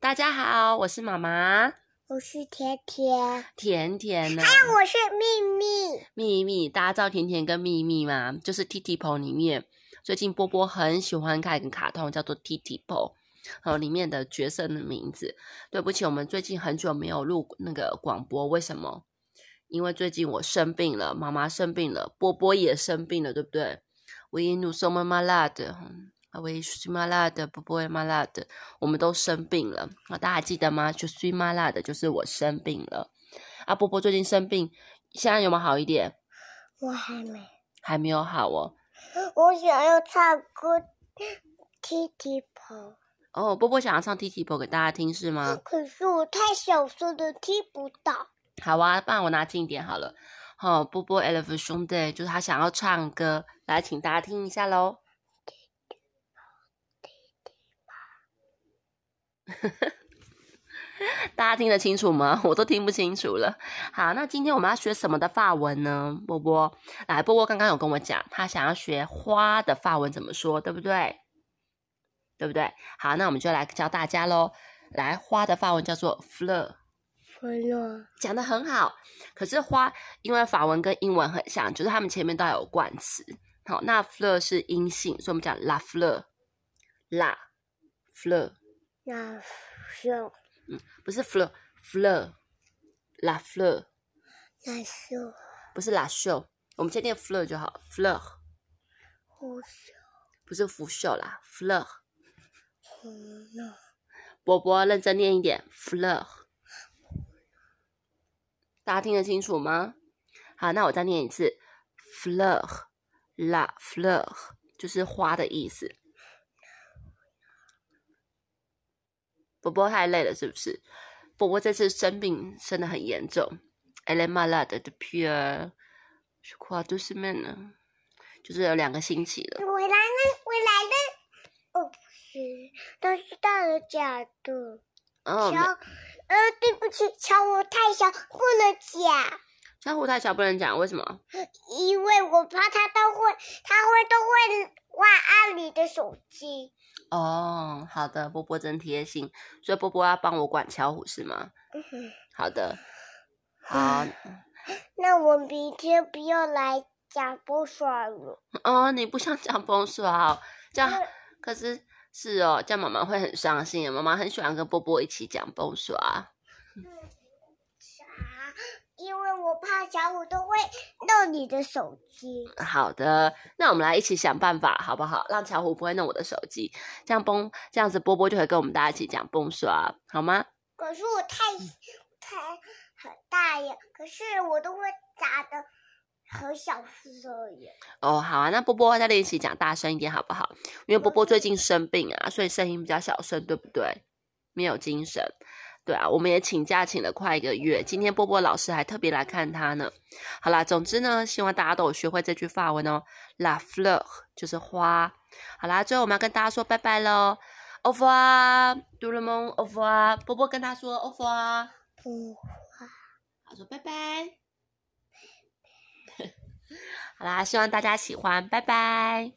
大家好，我是妈妈，我是甜甜，甜甜呢？哎，我是秘密，秘密。大家知道甜甜跟秘密吗？就是 T T Po 里面，最近波波很喜欢看一个卡通，叫做 T T Po，呃，里面的角色的名字。对不起，我们最近很久没有录那个广播，为什么？因为最近我生病了，妈妈生病了，波波也生病了，对不对 malade，啊，We so malade，波波也 malade，我们都生病了啊！大家还记得吗？就 so malade，就是我生病了。啊，波波最近生病，现在有没有好一点？我还没，还没有好哦。我想要唱歌，T T Po。哦，波波想要唱 T T Po 给大家听是吗？可是我太小声的听不到。好啊，不然我拿近一点好了。好，波波 Elephant 兄弟就是他想要唱歌，来，请大家听一下喽。大家听得清楚吗？我都听不清楚了。好，那今天我们要学什么的法文呢？波波，来，波波刚刚有跟我讲，他想要学花的法文怎么说，对不对？对不对？好，那我们就来教大家喽。来，花的法文叫做 flower。讲的很好，可是花因为法文跟英文很像，就是他们前面都有冠词。好，那 fleur 是阴性，所以我们讲 la fleur，la fleur，la fleur，嗯，不是 fleur，fleur，la fleur，la show，不是 la show，我们先念 fleur 就好，fleur，腐朽，不是腐朽啦，fleur，波波认真念一点，fleur。大家听得清楚吗？好，那我再念一次，fleur，la fleur，就是花的意思。波波太累了，是不是？波波这次生病，生的很严重。Elle est malade depuis je crois deux semaines，就是有两个星期了。我来了，我来了。哦，不是，都是大的假的。哦。呃，对不起，小虎太小，不能讲。小虎太小不能讲，为什么？因为我怕他都会，他会都会玩阿里的手机。哦，好的，波波真贴心，所以波波要帮我管巧虎是吗？好的，好。那我明天不要来讲风耍了。哦，你不想讲风耍？这样可是。是哦，这样妈妈会很伤心。妈妈很喜欢跟波波一起讲波耍。啥？因为我怕小虎都会弄你的手机。好的，那我们来一起想办法，好不好？让巧虎不会弄我的手机，这样崩，这样子波波就会跟我们大家一起讲蹦刷，好吗？可是我太太很大呀，可是我都会打的。很小声耶。哦，好啊，那波波在练习讲大声一点，好不好？因为波波最近生病啊，所以声音比较小声，对不对？没有精神，对啊，我们也请假请了快一个月，今天波波老师还特别来看他呢。好啦，总之呢，希望大家都有学会这句法文哦，la fleur 就是花。好啦，最后我们要跟大家说拜拜喽，au le monde，au revoir，波波跟他说 au revoir，好说拜拜。好啦，希望大家喜欢，拜拜。